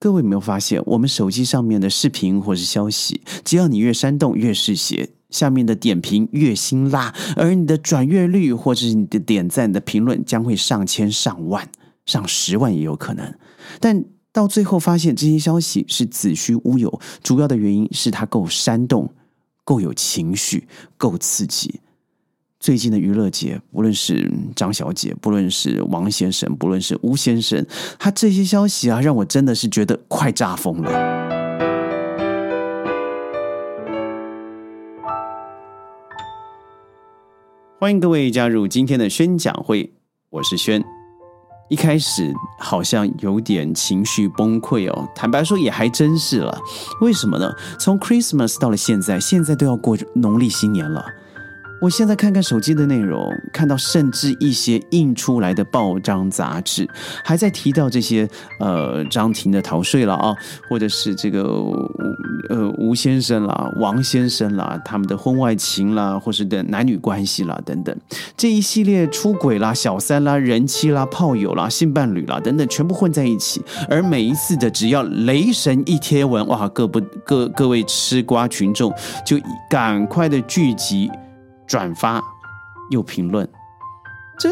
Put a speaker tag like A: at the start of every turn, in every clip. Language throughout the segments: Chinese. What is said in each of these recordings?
A: 各位有没有发现，我们手机上面的视频或是消息，只要你越煽动越是写，下面的点评越辛辣，而你的转阅率或者是你的点赞的评论将会上千上万上十万也有可能。但到最后发现这些消息是子虚乌有，主要的原因是它够煽动、够有情绪、够刺激。最近的娱乐节，不论是张小姐，不论是王先生，不论是吴先生，他这些消息啊，让我真的是觉得快炸疯了。欢迎各位加入今天的宣讲会，我是轩。一开始好像有点情绪崩溃哦，坦白说也还真是了。为什么呢？从 Christmas 到了现在，现在都要过农历新年了。我现在看看手机的内容，看到甚至一些印出来的报章杂志，还在提到这些呃张庭的逃税了啊，或者是这个呃吴先生啦、王先生啦，他们的婚外情啦，或是的男女关系啦等等，这一系列出轨啦、小三啦、人妻啦、炮友啦、性伴侣啦等等，全部混在一起。而每一次的只要雷神一贴文，哇，各不各各位吃瓜群众就赶快的聚集。转发又评论，这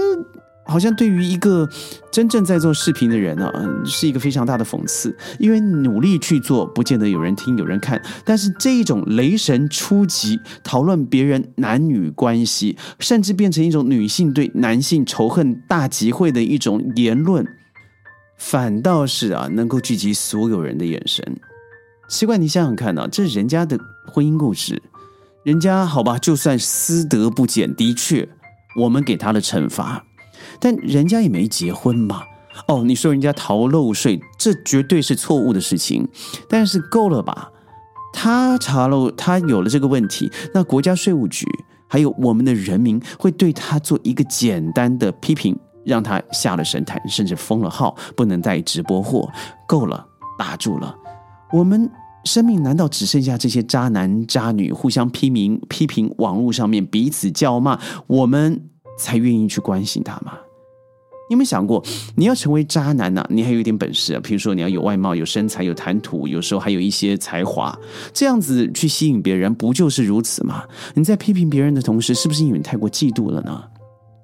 A: 好像对于一个真正在做视频的人呢，是一个非常大的讽刺。因为努力去做，不见得有人听、有人看。但是这一种雷神出击，讨论别人男女关系，甚至变成一种女性对男性仇恨大集会的一种言论，反倒是啊，能够聚集所有人的眼神。奇怪，你想想看啊，这是人家的婚姻故事。人家好吧，就算私德不检，的确，我们给他的惩罚，但人家也没结婚嘛。哦，你说人家逃漏税，这绝对是错误的事情。但是够了吧？他查漏，他有了这个问题，那国家税务局还有我们的人民会对他做一个简单的批评，让他下了神坛，甚至封了号，不能再直播货。够了，打住了，我们。生命难道只剩下这些渣男渣女互相批评、批评网络上面彼此叫骂，我们才愿意去关心他吗？你有没有想过，你要成为渣男呢？你还有一点本事啊，比如说你要有外貌、有身材、有谈吐，有时候还有一些才华，这样子去吸引别人，不就是如此吗？你在批评别人的同时，是不是因为你太过嫉妒了呢？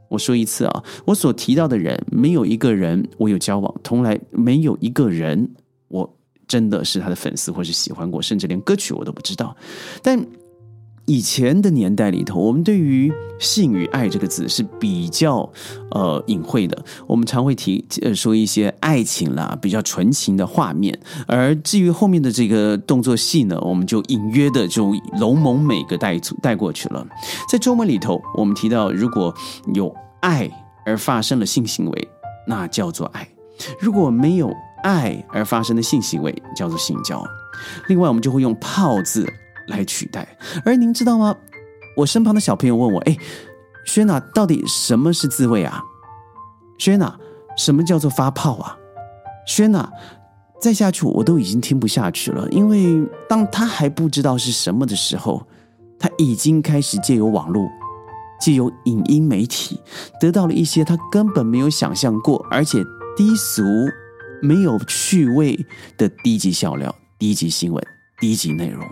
A: 我说一次啊，我所提到的人，没有一个人我有交往，从来没有一个人。真的是他的粉丝，或是喜欢过，甚至连歌曲我都不知道。但以前的年代里头，我们对于性与爱这个字是比较呃隐晦的，我们常会提呃说一些爱情啦，比较纯情的画面。而至于后面的这个动作戏呢，我们就隐约的就龙蒙每个带带过去了。在中文里头，我们提到如果有爱而发生了性行为，那叫做爱；如果没有。爱而发生的性行为叫做性交，另外我们就会用“泡”字来取代。而您知道吗？我身旁的小朋友问我：“哎，轩娜，到底什么是自慰啊？轩娜，什么叫做发泡啊？轩娜，再下去我都已经听不下去了，因为当他还不知道是什么的时候，他已经开始借由网络、借由影音媒体，得到了一些他根本没有想象过，而且低俗。”没有趣味的低级笑料、低级新闻、低级内容。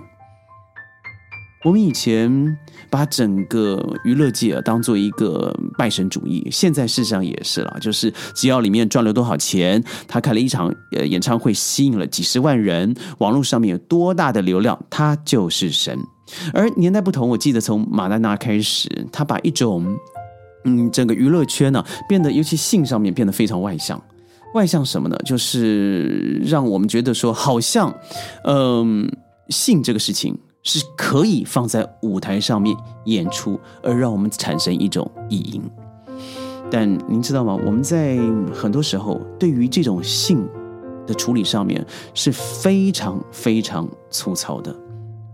A: 我们以前把整个娱乐界当做一个拜神主义，现在事实上也是了。就是只要里面赚了多少钱，他开了一场呃演唱会，吸引了几十万人，网络上面有多大的流量，他就是神。而年代不同，我记得从马丹娜开始，他把一种嗯整个娱乐圈呢变得，尤其性上面变得非常外向。外向什么呢？就是让我们觉得说，好像，嗯，性这个事情是可以放在舞台上面演出，而让我们产生一种意淫。但您知道吗？我们在很多时候对于这种性的处理上面是非常非常粗糙的。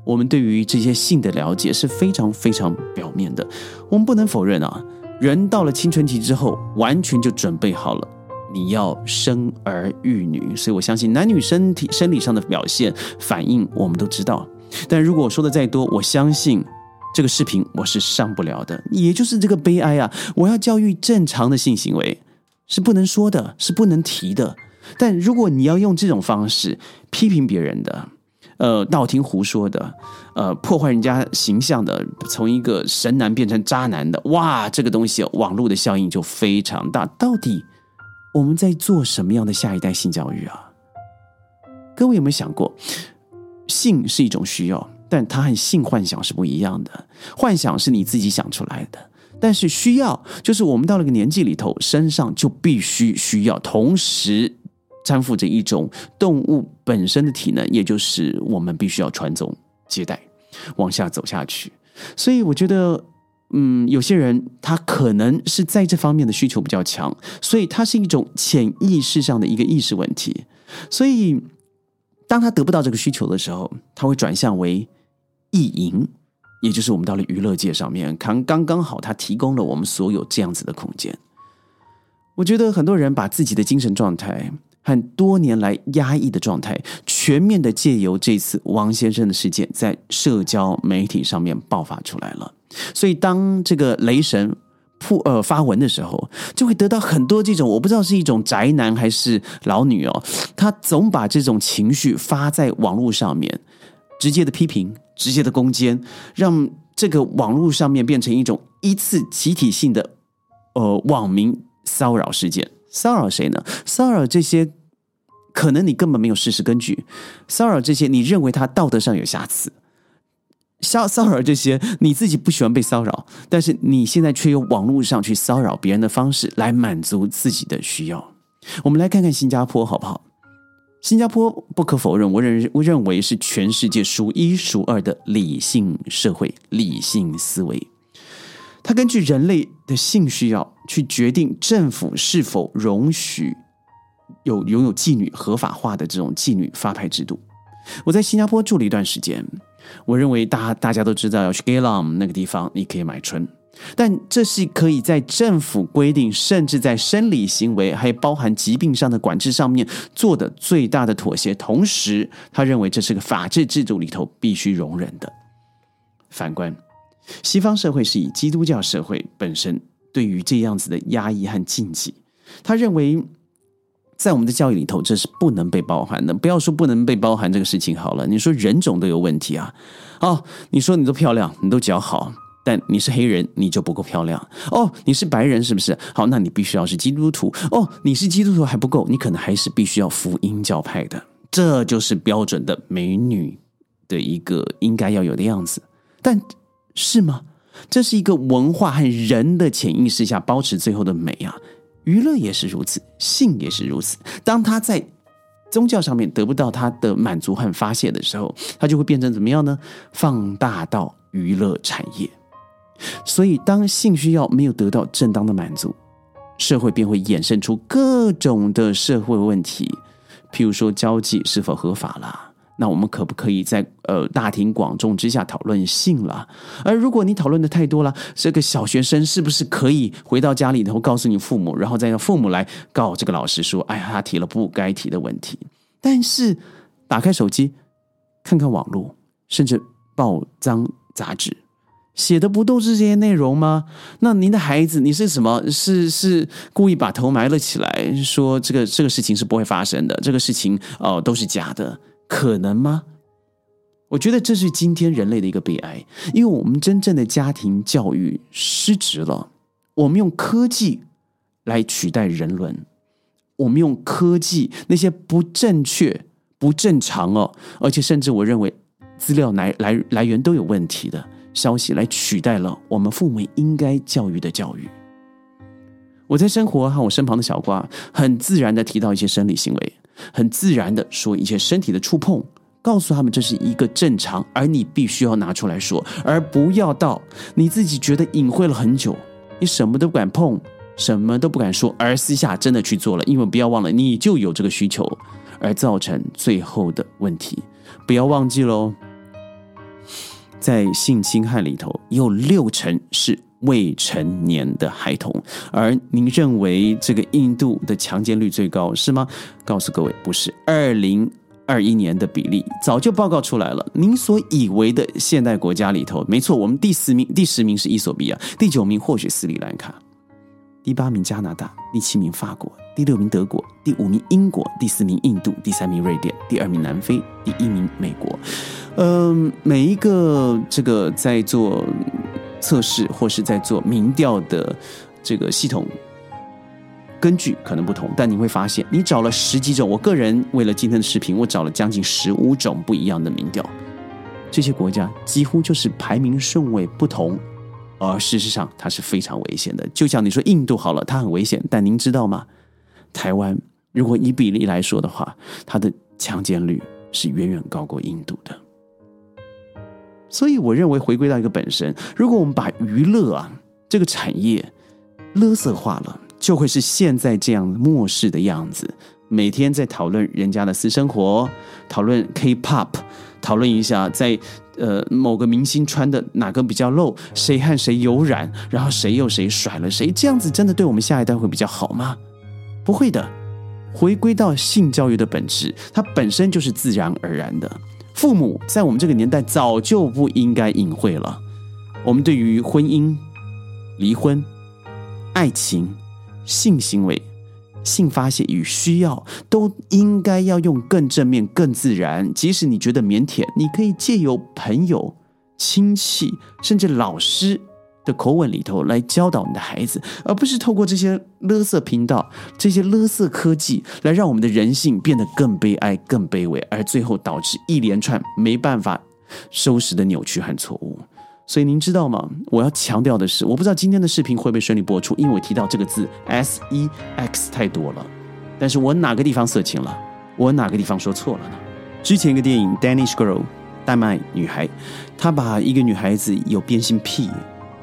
A: 我们对于这些性的了解是非常非常表面的。我们不能否认啊，人到了青春期之后，完全就准备好了。你要生儿育女，所以我相信男女身体生理上的表现反应，我们都知道。但如果我说的再多，我相信这个视频我是上不了的。也就是这个悲哀啊！我要教育正常的性行为是不能说的，是不能提的。但如果你要用这种方式批评别人的，呃，道听胡说的，呃，破坏人家形象的，从一个神男变成渣男的，哇，这个东西网络的效应就非常大。到底我们在做什么样的下一代性教育啊？各位有没有想过，性是一种需要，但它和性幻想是不一样的。幻想是你自己想出来的，但是需要就是我们到了个年纪里头，身上就必须需要，同时。担负着一种动物本身的体能，也就是我们必须要传宗接代，往下走下去。所以我觉得，嗯，有些人他可能是在这方面的需求比较强，所以它是一种潜意识上的一个意识问题。所以，当他得不到这个需求的时候，他会转向为意淫，也就是我们到了娱乐界上面，刚刚刚好，他提供了我们所有这样子的空间。我觉得很多人把自己的精神状态。和多年来压抑的状态，全面的借由这次王先生的事件，在社交媒体上面爆发出来了。所以，当这个雷神铺呃发文的时候，就会得到很多这种我不知道是一种宅男还是老女哦，他总把这种情绪发在网络上面，直接的批评，直接的攻坚，让这个网络上面变成一种一次集体性的呃网民骚扰事件。骚扰谁呢？骚扰这些可能你根本没有事实根据，骚扰这些你认为他道德上有瑕疵，骚骚扰这些你自己不喜欢被骚扰，但是你现在却用网络上去骚扰别人的方式来满足自己的需要。我们来看看新加坡好不好？新加坡不可否认，我认我认为是全世界数一数二的理性社会，理性思维。它根据人类的性需要去决定政府是否容许有拥有妓女合法化的这种妓女发牌制度。我在新加坡住了一段时间，我认为大大家都知道要去 g a l a m 那个地方，你可以买春，但这是可以在政府规定，甚至在生理行为还包含疾病上的管制上面做的最大的妥协。同时，他认为这是个法治制度里头必须容忍的。反观。西方社会是以基督教社会本身对于这样子的压抑和禁忌，他认为在我们的教育里头，这是不能被包含的。不要说不能被包含这个事情好了，你说人种都有问题啊！哦，你说你都漂亮，你都脚好，但你是黑人，你就不够漂亮哦。你是白人是不是？好，那你必须要是基督徒哦。你是基督徒还不够，你可能还是必须要福音教派的。这就是标准的美女的一个应该要有的样子，但。是吗？这是一个文化和人的潜意识下保持最后的美啊！娱乐也是如此，性也是如此。当他在宗教上面得不到他的满足和发泄的时候，他就会变成怎么样呢？放大到娱乐产业。所以，当性需要没有得到正当的满足，社会便会衍生出各种的社会问题，譬如说交际是否合法啦。那我们可不可以在呃大庭广众之下讨论性了？而如果你讨论的太多了，这个小学生是不是可以回到家里头告诉你父母，然后再让父母来告这个老师说：“哎呀，他提了不该提的问题。”但是打开手机看看网络，甚至报章杂志写的不都是这些内容吗？那您的孩子，你是什么？是是故意把头埋了起来，说这个这个事情是不会发生的，这个事情哦都是假的。可能吗？我觉得这是今天人类的一个悲哀，因为我们真正的家庭教育失职了。我们用科技来取代人伦，我们用科技那些不正确、不正常哦，而且甚至我认为资料来来来源都有问题的消息，来取代了我们父母应该教育的教育。我在生活和我身旁的小瓜，很自然的提到一些生理行为。很自然的说一些身体的触碰，告诉他们这是一个正常，而你必须要拿出来说，而不要到你自己觉得隐晦了很久，你什么都不敢碰，什么都不敢说，而私下真的去做了。因为不要忘了，你就有这个需求，而造成最后的问题。不要忘记喽，在性侵害里头有六成是。未成年的孩童，而您认为这个印度的强奸率最高是吗？告诉各位，不是。二零二一年的比例早就报告出来了。您所以为的现代国家里头，没错，我们第四名、第十名是伊索比亚，第九名或许斯里兰卡，第八名加拿大，第七名法国，第六名德国，第五名英国，第四名印度，第三名瑞典，第二名南非，第一名美国。嗯，每一个这个在做测试或是在做民调的这个系统。根据可能不同，但你会发现，你找了十几种。我个人为了今天的视频，我找了将近十五种不一样的民调。这些国家几乎就是排名顺位不同，而事实上它是非常危险的。就像你说印度好了，它很危险，但您知道吗？台湾如果以比例来说的话，它的强奸率是远远高过印度的。所以我认为回归到一个本身，如果我们把娱乐啊这个产业勒色化了。就会是现在这样漠视的样子，每天在讨论人家的私生活，讨论 K-pop，讨论一下在呃某个明星穿的哪个比较露，谁和谁有染，然后谁又谁甩了谁，这样子真的对我们下一代会比较好吗？不会的。回归到性教育的本质，它本身就是自然而然的。父母在我们这个年代早就不应该隐晦了。我们对于婚姻、离婚、爱情。性行为、性发泄与需要，都应该要用更正面、更自然。即使你觉得腼腆，你可以借由朋友、亲戚，甚至老师的口吻里头来教导你的孩子，而不是透过这些勒色频道、这些勒色科技来让我们的人性变得更悲哀、更卑微，而最后导致一连串没办法收拾的扭曲和错误。所以您知道吗？我要强调的是，我不知道今天的视频会不会顺利播出，因为我提到这个字 S E X 太多了。但是我哪个地方色情了？我哪个地方说错了呢？之前一个电影《Danish Girl》丹麦女孩，她把一个女孩子有变性癖，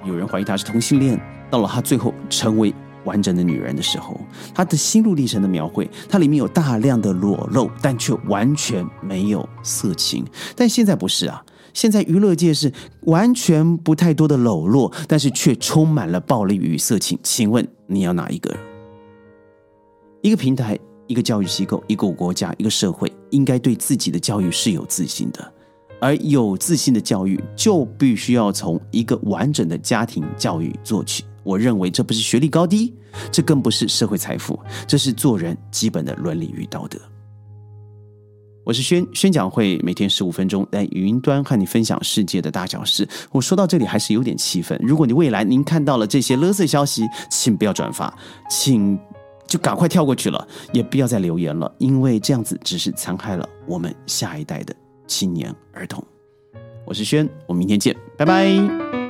A: 有人怀疑她是同性恋，到了她最后成为完整的女人的时候，她的心路历程的描绘，它里面有大量的裸露，但却完全没有色情。但现在不是啊。现在娱乐界是完全不太多的裸露，但是却充满了暴力与色情。请问你要哪一个？一个平台、一个教育机构、一个国家、一个社会，应该对自己的教育是有自信的。而有自信的教育，就必须要从一个完整的家庭教育做起。我认为这不是学历高低，这更不是社会财富，这是做人基本的伦理与道德。我是宣宣讲会，每天十五分钟在云端和你分享世界的大小事。我说到这里还是有点气愤。如果你未来您看到了这些勒色消息，请不要转发，请就赶快跳过去了，也不要再留言了，因为这样子只是残害了我们下一代的青年儿童。我是轩，我们明天见，拜拜。